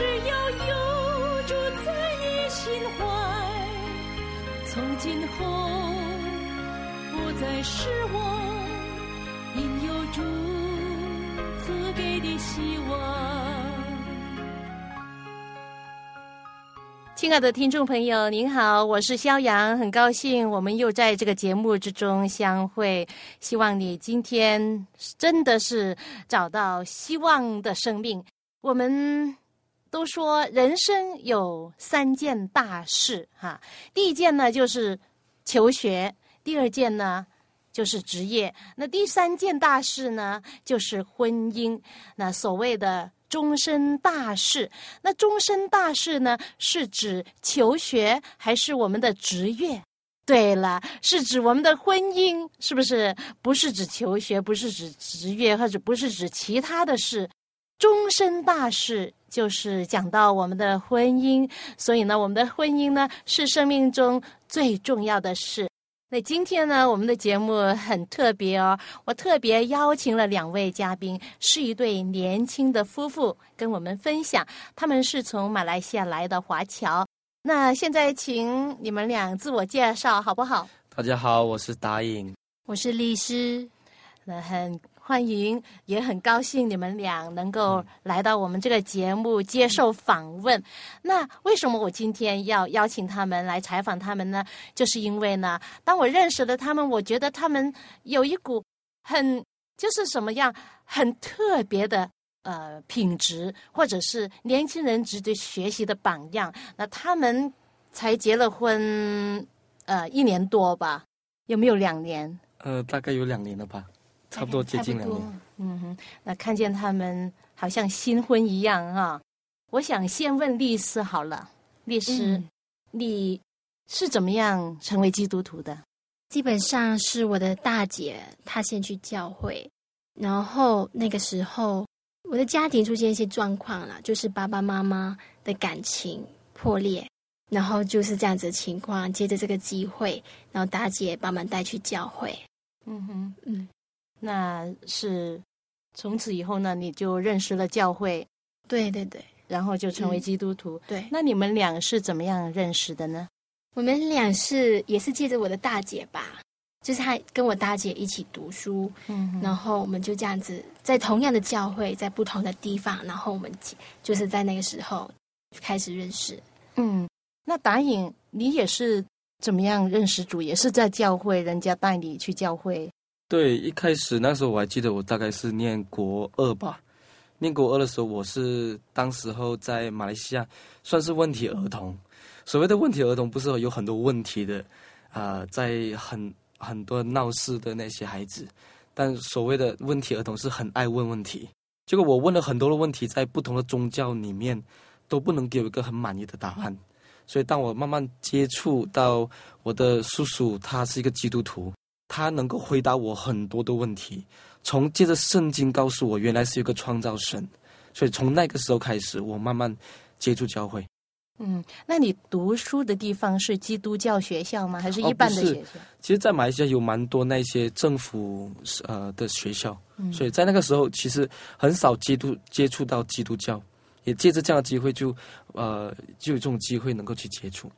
只要有主在你心怀，从今后不再失望，因有主赐给的希望。亲爱的听众朋友，您好，我是肖阳，很高兴我们又在这个节目之中相会。希望你今天真的是找到希望的生命。我们。都说人生有三件大事，哈，第一件呢就是求学，第二件呢就是职业，那第三件大事呢就是婚姻。那所谓的终身大事，那终身大事呢是指求学还是我们的职业？对了，是指我们的婚姻，是不是？不是指求学，不是指职业，或者不是指其他的事。终身大事就是讲到我们的婚姻，所以呢，我们的婚姻呢是生命中最重要的事。那今天呢，我们的节目很特别哦，我特别邀请了两位嘉宾，是一对年轻的夫妇，跟我们分享。他们是从马来西亚来的华侨。那现在请你们俩自我介绍好不好？大家好，我是达颖，我是律师，那很。欢迎，也很高兴你们俩能够来到我们这个节目接受访问。那为什么我今天要邀请他们来采访他们呢？就是因为呢，当我认识了他们，我觉得他们有一股很就是什么样很特别的呃品质，或者是年轻人值得学习的榜样。那他们才结了婚呃一年多吧？有没有两年？呃，大概有两年了吧。差不多接近两年，嗯哼，那看见他们好像新婚一样哈。我想先问律师好了，律师，你是怎么样成为基督徒的？基本上是我的大姐她先去教会，然后那个时候我的家庭出现一些状况了，就是爸爸妈妈的感情破裂，然后就是这样子的情况。接着这个机会，然后大姐把我们带去教会，嗯哼，嗯。那是从此以后呢，你就认识了教会，对对对，然后就成为基督徒。对，那你们俩是怎么样认识的呢？我们俩是也是借着我的大姐吧，就是她跟我大姐一起读书，嗯，然后我们就这样子在同样的教会，在不同的地方，然后我们就是在那个时候开始认识。嗯，那达颖，你也是怎么样认识主？也是在教会，人家带你去教会。对，一开始那时候我还记得，我大概是念国二吧。念国二的时候，我是当时候在马来西亚算是问题儿童。所谓的问题儿童，不是有很多问题的啊，在很很多闹事的那些孩子。但所谓的问题儿童是很爱问问题。结果我问了很多的问题，在不同的宗教里面都不能给我一个很满意的答案。所以当我慢慢接触到我的叔叔，他是一个基督徒。他能够回答我很多的问题，从借着圣经告诉我，原来是一个创造神，所以从那个时候开始，我慢慢接触教会。嗯，那你读书的地方是基督教学校吗？还是一般的学校？其实，在马来西亚有蛮多那些政府呃的学校，所以在那个时候，其实很少接触接触到基督教，也借着这样的机会，就呃就有这种机会能够去接触。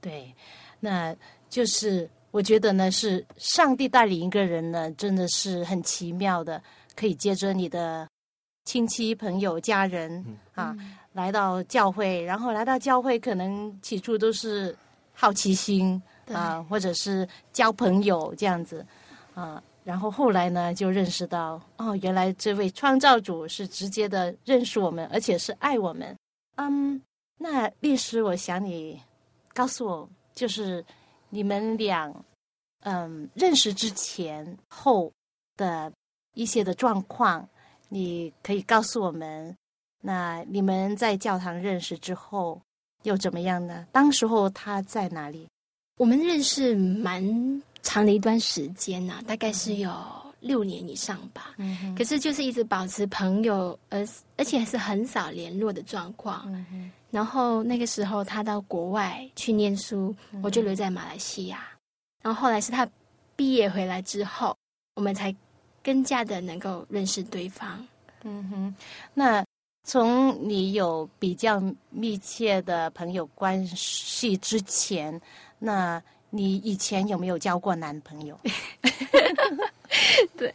对，那就是。我觉得呢，是上帝带领一个人呢，真的是很奇妙的，可以接着你的亲戚、朋友、家人啊，来到教会，然后来到教会，可能起初都是好奇心啊，或者是交朋友这样子啊，然后后来呢，就认识到哦，原来这位创造主是直接的认识我们，而且是爱我们。嗯，那律师，我想你告诉我，就是。你们俩，嗯，认识之前后的一些的状况，你可以告诉我们。那你们在教堂认识之后又怎么样呢？当时候他在哪里？我们认识蛮长的一段时间呐、大概是有六年以上吧。嗯，可是就是一直保持朋友，而而且还是很少联络的状况。然后那个时候他到国外去念书，我就留在马来西亚。然后后来是他毕业回来之后，我们才更加的能够认识对方。嗯哼。那从你有比较密切的朋友关系之前，那你以前有没有交过男朋友？对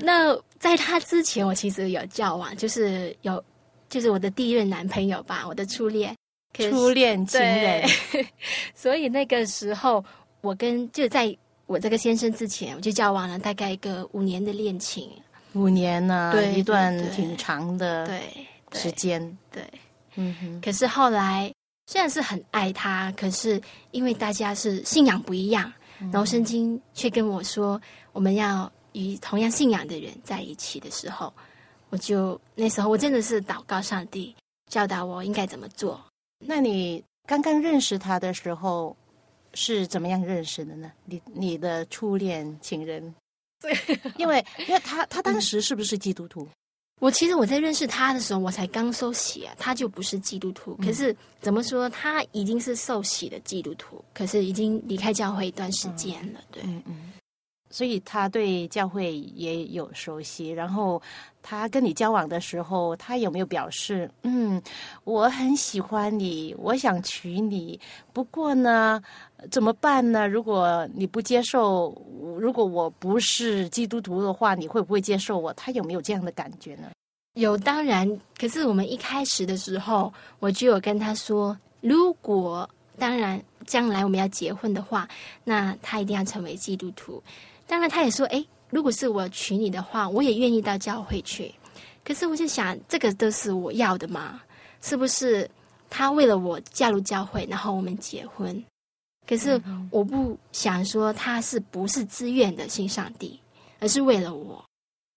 那在他之前，我其实有交往，就是有，就是我的第一任男朋友吧，我的初恋。初恋情人对，所以那个时候，我跟就在我这个先生之前，我就交往了大概一个五年的恋情。五年呢，对一段挺长的对，对时间。对。嗯哼，可是后来虽然是很爱他，可是因为大家是信仰不一样，然后圣经却跟我说，我们要与同样信仰的人在一起的时候，我就那时候我真的是祷告上帝教导我应该怎么做。那你刚刚认识他的时候是怎么样认识的呢？你你的初恋情人？对，因为因为他他当时是不是基督徒？我其实我在认识他的时候，我才刚受洗啊，他就不是基督徒。可是怎么说，他已经是受洗的基督徒，可是已经离开教会一段时间了。对，嗯嗯。所以他对教会也有熟悉，然后他跟你交往的时候，他有没有表示，嗯，我很喜欢你，我想娶你，不过呢，怎么办呢？如果你不接受，如果我不是基督徒的话，你会不会接受我？他有没有这样的感觉呢？有当然，可是我们一开始的时候，我就有跟他说，如果当然将来我们要结婚的话，那他一定要成为基督徒。当然，他也说，诶，如果是我娶你的话，我也愿意到教会去。可是我就想，这个都是我要的嘛，是不是？他为了我嫁入教会，然后我们结婚。可是我不想说他是不是自愿的信上帝，而是为了我。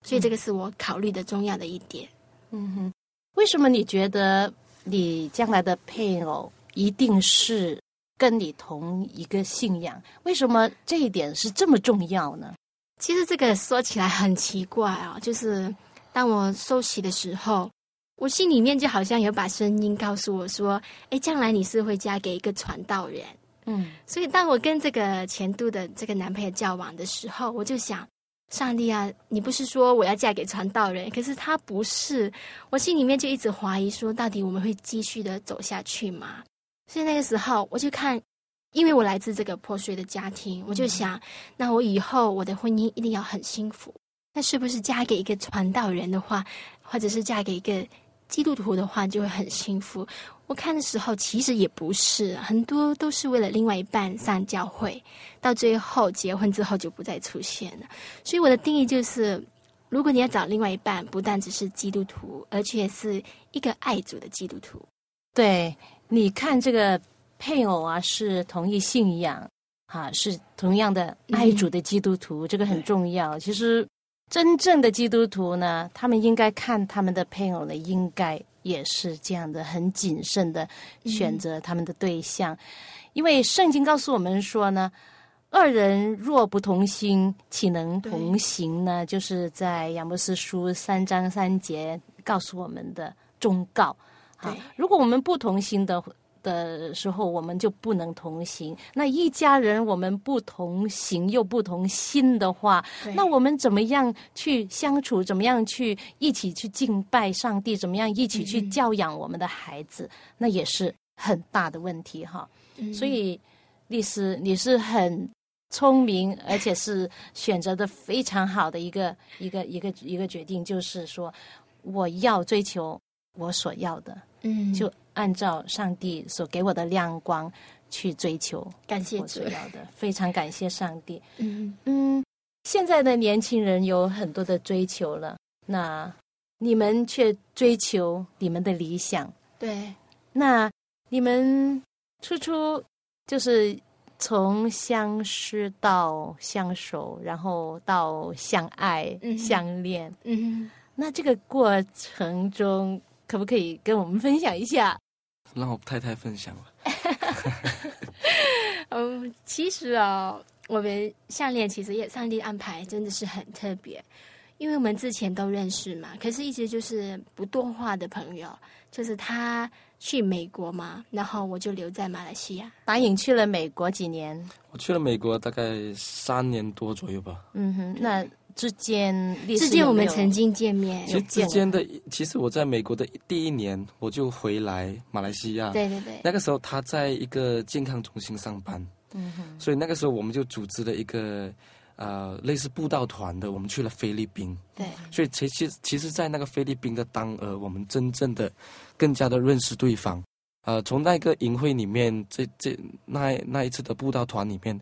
所以这个是我考虑的重要的一点。嗯哼，为什么你觉得你将来的配偶一定是跟你同一个信仰？为什么这一点是这么重要呢？其实这个说起来很奇怪啊、就是当我受洗的时候，我心里面就好像有把声音告诉我说：“哎，将来你是会嫁给一个传道人。”嗯所以当我跟这个前度的这个男朋友交往的时候，我就想，上帝啊，你不是说我要嫁给传道人，可是他不是，我心里面就一直怀疑说，到底我们会继续的走下去吗？所以那个时候我就看，因为我来自这个破碎的家庭，我就想，那我以后我的婚姻一定要很幸福。那是不是嫁给一个传道人的话，或者是嫁给一个基督徒的话，就会很幸福？我看的时候，其实也不是，很多都是为了另外一半上教会，到最后结婚之后就不再出现了。所以我的定义就是，如果你要找另外一半，不但只是基督徒，而且是一个爱主的基督徒。对，你看这个配偶啊，是同一信仰啊，是同样的爱主的基督徒，这个很重要。其实真正的基督徒呢，他们应该看他们的配偶呢，应该也是这样的，很谨慎的选择他们的对象，因为圣经告诉我们说呢。二人若不同心，岂能同行呢？就是在雅摩斯书三章三节告诉我们的忠告。啊，如果我们不同心的的时候，我们就不能同行。那一家人我们不同行又不同心的话，那我们怎么样去相处？怎么样去一起去敬拜上帝？怎么样一起去嗯教养我们的孩子？那也是很大的问题哈。嗯所以，丽丝，你是很聪明，而且是选择的非常好的一个一个一个一个决定，就是说，我要追求我所要的，嗯，就按照上帝所给我的亮光去追求感谢所。要的。非常感谢上帝。嗯，嗯，现在的年轻人有很多的追求了，那你们却追求你们的理想。对，那你们初初就是从相识到相守，然后到相爱、嗯相恋。嗯，那这个过程中可不可以跟我们分享一下？让我太太分享吧。嗯，其实哦，我们项链其实也上帝安排真的是很特别，因为我们之前都认识嘛，可是一直就是不多话的朋友，就是他去美国嘛，然后我就留在马来西亚。达颖去了美国几年？我去了美国大概三年多左右吧。嗯哼，那之间之间我们曾经见面其，实之间的，其实我在美国的第一年我就回来马来西亚。对对对，那个时候他在一个健康中心上班，嗯哼，所以那个时候我们就组织了一个呃类似布道团的，我们去了菲律宾。对所以其其其实，在那个菲律宾的当儿，我们真正的更加的认识对方。呃，从那个营会里面，这这那那一次的布道团里面，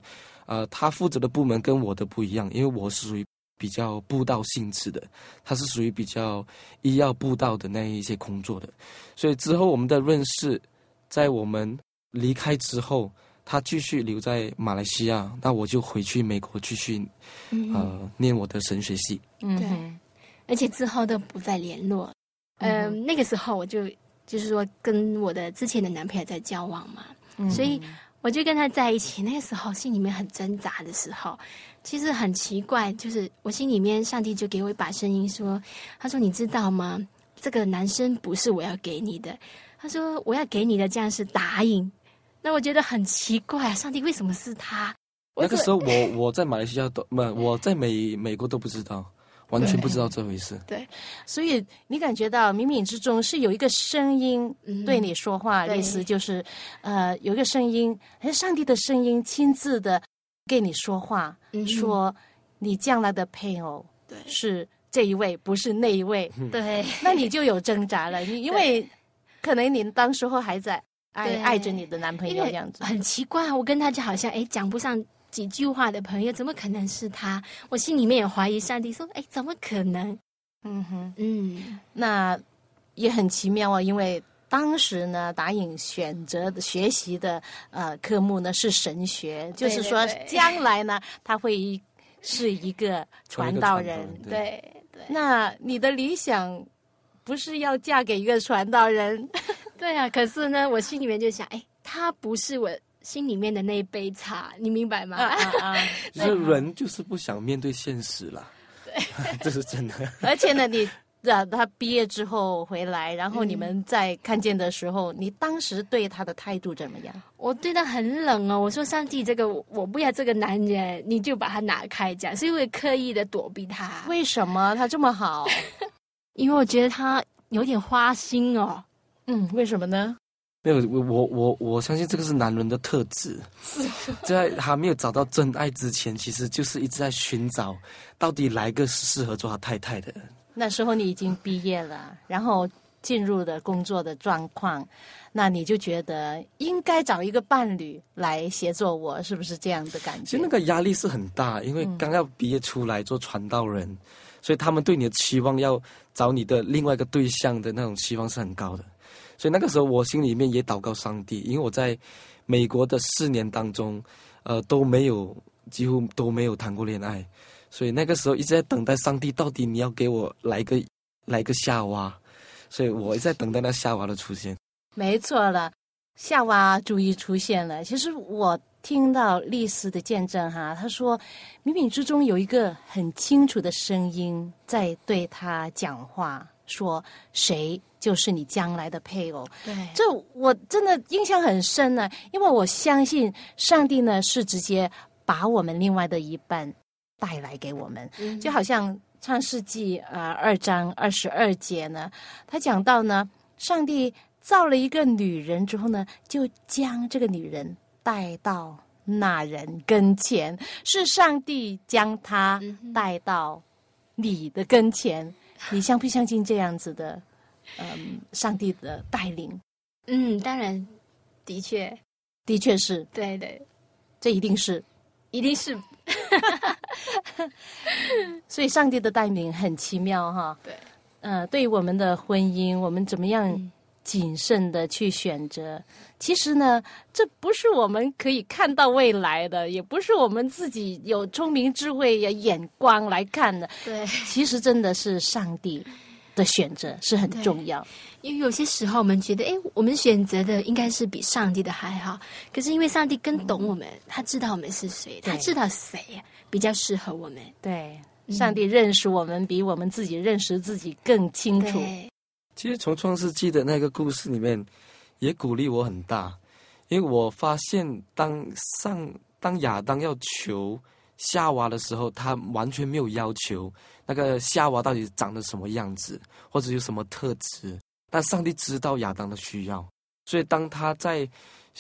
呃，他负责的部门跟我的不一样，因为我是属于比较布道性质的，他是属于比较医药布道的那一些工作的。所以之后我们的认识，在我们离开之后，他继续留在马来西亚，那我就回去美国继续嗯呃念我的神学系。嗯对，而且之后都不再联络。嗯嗯、那个时候我就就是说跟我的之前的男朋友在交往嘛，嗯所以我就跟他在一起。那个时候心里面很挣扎的时候，其实很奇怪，就是我心里面上帝就给我一把声音说：“他说你知道吗？这个男生不是我要给你的。他说我要给你的这样是答应。那我觉得很奇怪，上帝为什么是他？那个怎时候我我在马来西亚都不，我在美美国都不知道，完全不知道这回事。对所以你感觉到冥冥之中是有一个声音嗯对你说话，对意思就是，呃，有一个声音，哎，上帝的声音亲自的跟你说话，嗯说你将来的配偶对。是这一位，不是那一位，对。那你就有挣扎了，你因为可能你当时候还在爱爱着你的男朋友这样子，很奇怪，我跟他就好像哎讲不上几句话的朋友，怎么可能是他？我心里面也怀疑上帝，说哎怎么可能？嗯哼。嗯，那也很奇妙啊，因为当时呢，达颖选择的学习的呃科目呢是神学，对就是说对对将来呢他会是一个传道人。对对对那你的理想不是要嫁给一个传道人？对啊！可是呢，我心里面就想，哎，他不是我心里面的那一杯茶，你明白吗？啊啊 是人就是不想面对现实啦，这是真的。而且呢，你。呃，他毕业之后回来，然后你们在看见的时候，你当时对他的态度怎么样？我对他很冷哦，我说上帝，这个我我不要这个男人，你就把他拿开，这样，所以我也刻意的躲避他，为什么他这么好？因为我觉得他有点花心哦。嗯，为什么呢？没有，我我我我相信这个是男人的特质，在还没有找到真爱之前，其实就是一直在寻找到底来个是适合做他太太的人。那时候你已经毕业了，然后进入的工作的状况，那你就觉得应该找一个伴侣来协作我，是不是这样的感觉？其实那个压力是很大，因为刚要毕业出来做传道人，所以他们对你的期望要找你的另外一个对象的那种期望是很高的。所以那个时候我心里面也祷告上帝，因为我在美国的四年当中，呃都没有几乎都没有谈过恋爱，所以那个时候一直在等待上帝，到底你要给我来个来个夏娃，所以我一直在等待那夏娃的出现。没错了，夏娃终于出现了。其实我听到丽丝的见证哈，她说冥冥之中有一个很清楚的声音在对她讲话，说谁就是你将来的配偶。对，这我真的印象很深呢，因为我相信上帝呢是直接把我们另外的一半带来给我们，嗯。就好像创世纪呃二章二十二节呢，他讲到呢，上帝造了一个女人之后呢，就将这个女人带到那人跟前，是上帝将她带到你的跟前，你相不相信这样子的？嗯，上帝的带领，嗯，当然，的确，的确是，对对，这一定是。一定是 所以，上帝的带领很奇妙哈。对，呃，对于我们的婚姻，我们怎么样嗯谨慎的去选择？其实呢，这不是我们可以看到未来的，也不是我们自己有聪明智慧呀眼光来看的。对，其实真的是上帝，的选择是很重要。因为有些时候我们觉得，哎，我们选择的应该是比上帝的还好。可是因为上帝更懂我们，他知道我们是谁，他知道谁比较适合我们。对，上帝认识我们比我们自己认识自己更清楚。其实从创世纪的那个故事里面，也鼓励我很大，因为我发现当上当亚当要求夏娃的时候，他完全没有要求那个夏娃到底长得什么样子，或者有什么特质。但上帝知道亚当的需要，所以当他在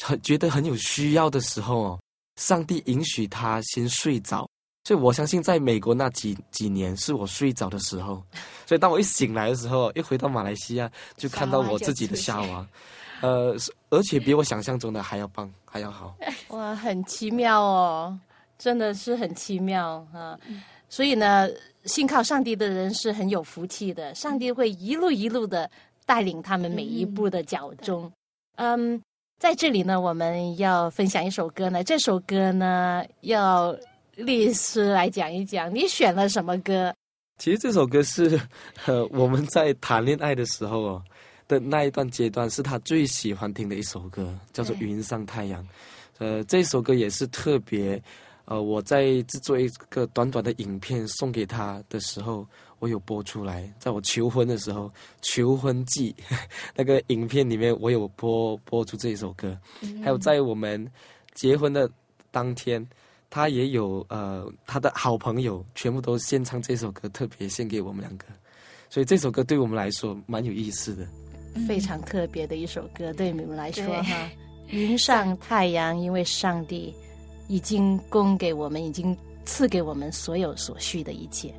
很觉得很有需要的时候哦，上帝允许他先睡着。所以我相信，在美国那几几年是我睡着的时候。所以当我一醒来的时候，一回到马来西亚，就看到我自己的夏娃，呃，而且比我想象中的还要棒，还要好。哇，很奇妙哦，真的是很奇妙啊！所以呢，信靠上帝的人是很有福气的，上帝会一路一路的。带领他们每一步的脚中，嗯，在这里呢，我们要分享一首歌呢。这首歌呢，要律师来讲一讲。你选了什么歌？其实这首歌是，呃，我们在谈恋爱的时候哦的那一段阶段，是他最喜欢听的一首歌，叫做《云上太阳》。呃，这首歌也是特别，呃，我在制作一个短短的影片送给他的时候。我有播出来，在我求婚的时候，求婚记 那个影片里面，我有播播出这一首歌。还有在我们结婚的当天，他也有呃，他的好朋友全部都献唱这首歌，特别献给我们两个。所以这首歌对我们来说蛮有意思的，非常特别的一首歌，对你们来说哈。云上太阳，因为上帝已经供给我们，已经赐给我们所有所需的一切。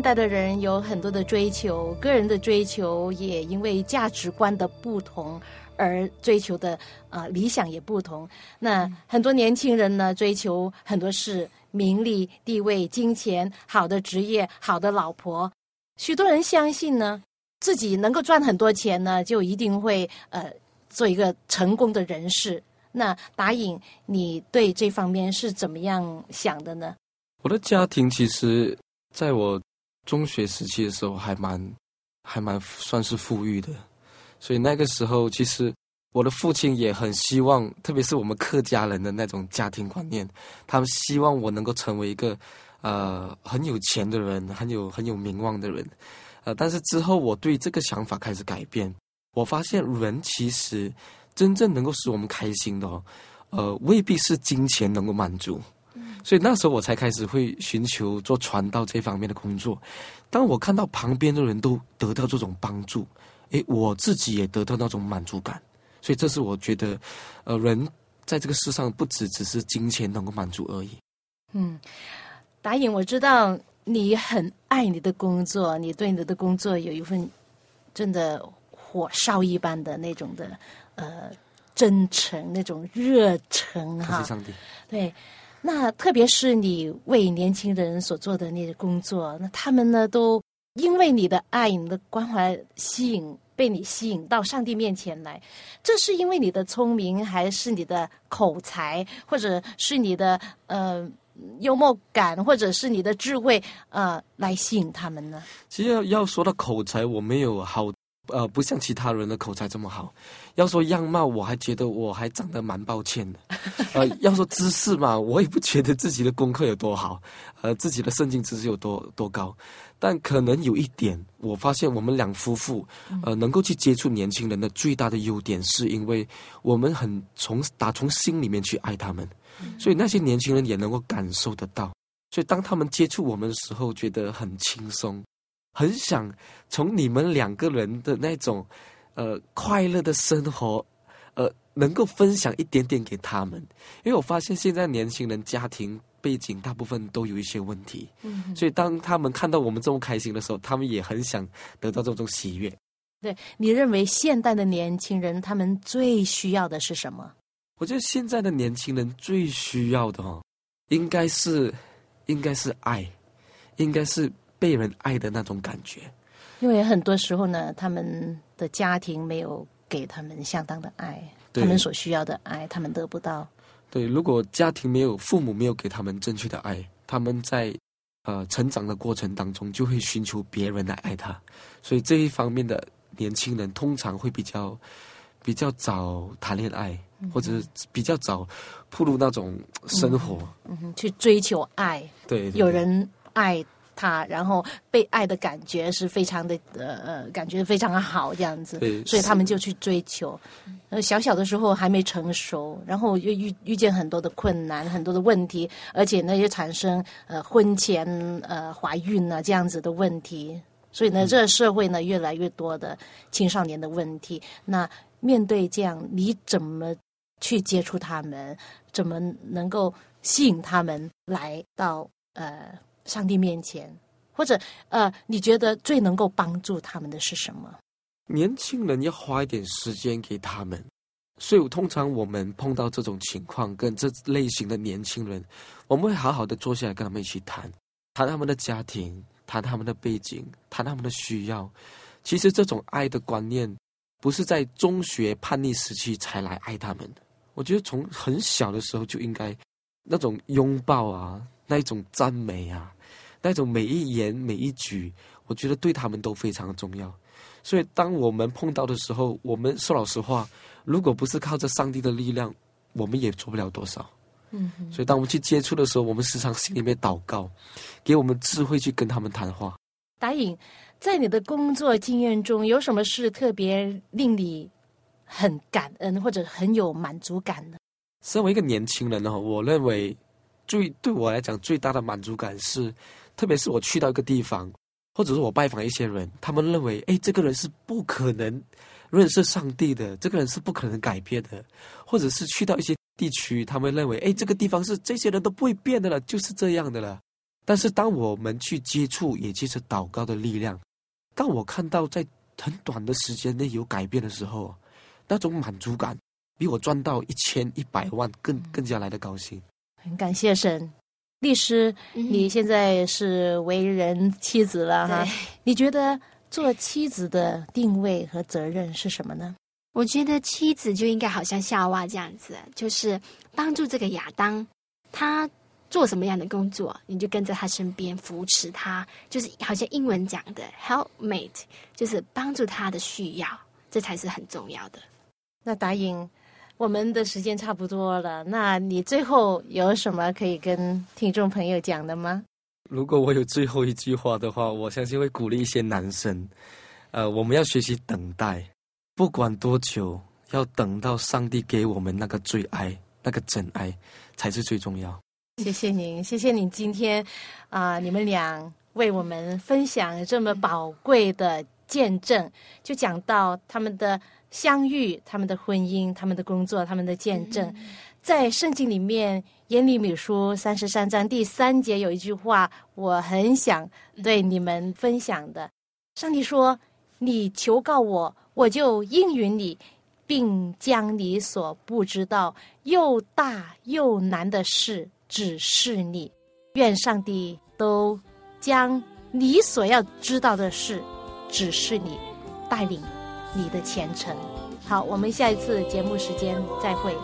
现代的人有很多的追求，个人的追求也因为价值观的不同而追求的啊、呃理想也不同。那很多年轻人呢，追求很多是名利、地位、金钱、好的职业、好的老婆。许多人相信呢，自己能够赚很多钱呢，就一定会呃做一个成功的人士。那达颖，你对这方面是怎么样想的呢？我的家庭其实在我中学时期的时候还蛮还蛮算是富裕的，所以那个时候其实我的父亲也很希望，特别是我们客家人的那种家庭观念，他们希望我能够成为一个呃很有钱的人，很有很有名望的人。呃，但是之后我对这个想法开始改变，我发现人其实真正能够使我们开心的哦，呃，未必是金钱能够满足。所以那时候我才开始会寻求做传道这方面的工作。当我看到旁边的人都得到这种帮助，诶，我自己也得到那种满足感。所以这是我觉得，呃，人在这个世上不只只是金钱能够满足而已。嗯，达颖，我知道你很爱你的工作，你对你的工作有一份真的火烧一般的那种的呃真诚，那种热忱哈感谢。上帝。对，那特别是你为年轻人所做的那些工作，那他们呢都因为你的爱、你的关怀吸引，被你吸引到上帝面前来。这是因为你的聪明，还是你的口才，或者是你的呃幽默感，或者是你的智慧呃来吸引他们呢？其实要要说到口才，我没有好，呃，不像其他人的口才这么好。要说样貌，我还觉得我还长得蛮抱歉的。呃，要说知识嘛，我也不觉得自己的功课有多好，呃，自己的圣经知识有多多高。但可能有一点，我发现我们两夫妇，呃，能够去接触年轻人的最大的优点，是因为我们很从打从心里面去爱他们，所以那些年轻人也能够感受得到。所以当他们接触我们的时候，觉得很轻松，很想从你们两个人的那种呃快乐的生活，呃，能够分享一点点给他们。因为我发现现在年轻人家庭背景大部分都有一些问题，嗯，所以当他们看到我们这么开心的时候，他们也很想得到这种喜悦。对你认为现代的年轻人他们最需要的是什么？我觉得现在的年轻人最需要的哦，应该是应该是爱，应该是被人爱的那种感觉。因为很多时候呢，他们的家庭没有给他们相当的爱，他们所需要的爱，他们得不到。对，如果家庭没有父母没有给他们正确的爱，他们在呃成长的过程当中就会寻求别人来爱他，所以这一方面的年轻人通常会比较比较早谈恋爱，或者是比较早步入那种生活。嗯哼，去追求爱，对，对有人爱他，然后被爱的感觉是非常的呃呃，感觉非常的好这样子，所以他们就去追求。呃，小小的时候还没成熟，然后又遇遇见很多的困难、很多的问题，而且呢又产生呃婚前呃怀孕啊这样子的问题，所以呢，这个社会呢越来越多的青少年的问题。那面对这样，你怎么去接触他们？怎么能够吸引他们来到呃上帝面前？或者呃，你觉得最能够帮助他们的是什么？年轻人要花一点时间给他们，所以通常我们碰到这种情况，跟这类型的年轻人，我们会好好的坐下来跟他们一起谈，谈他们的家庭，谈他们的背景，谈他们的需要。其实这种爱的观念，不是在中学叛逆时期才来爱他们的。我觉得从很小的时候就应该那种拥抱啊，那一种赞美啊，那种每一言每一举，我觉得对他们都非常重要。所以，当我们碰到的时候，我们说老实话，如果不是靠着上帝的力量，我们也做不了多少。嗯，所以，当我们去接触的时候，我们时常心里面祷告，给我们智慧去跟他们谈话。达颖，在你的工作经验中，有什么事特别令你很感恩或者很有满足感呢？身为一个年轻人呢，我认为最对我来讲最大的满足感是，特别是我去到一个地方，或者是我拜访一些人，他们认为，哎，这个人是不可能认识上帝的，这个人是不可能改变的，或者是去到一些地区，他们认为，哎，这个地方是这些人都不会变的了，就是这样的了。但是当我们去接触，也借着祷告的力量，当我看到在很短的时间内有改变的时候，那种满足感比我赚到一千一百万更更加来的高兴。很感谢神，律师，你现在是为人妻子了哈？你觉得做妻子的定位和责任是什么呢？我觉得妻子就应该好像夏娃这样子，就是帮助这个亚当，他做什么样的工作，你就跟在他身边扶持他，就是好像英文讲的 helpmate，就是帮助他的需要，这才是很重要的。那答应。我们的时间差不多了，那你最后有什么可以跟听众朋友讲的吗？如果我有最后一句话的话，我相信会鼓励一些男生，呃，我们要学习等待，不管多久，要等到上帝给我们那个最爱、那个真爱，才是最重要。谢谢您，谢谢您今天啊，你们俩为我们分享这么宝贵的见证，就讲到他们的。相遇，他们的婚姻，他们的工作，他们的见证，在圣经里面，耶利米书三十三章第三节有一句话，我很想对你们分享的。上帝说：“你求告我，我就应允你，并将你所不知道又大又难的事指示你。愿上帝都将你所要知道的事指示你，带领。”你的前程，好，我们下一次节目时间再会。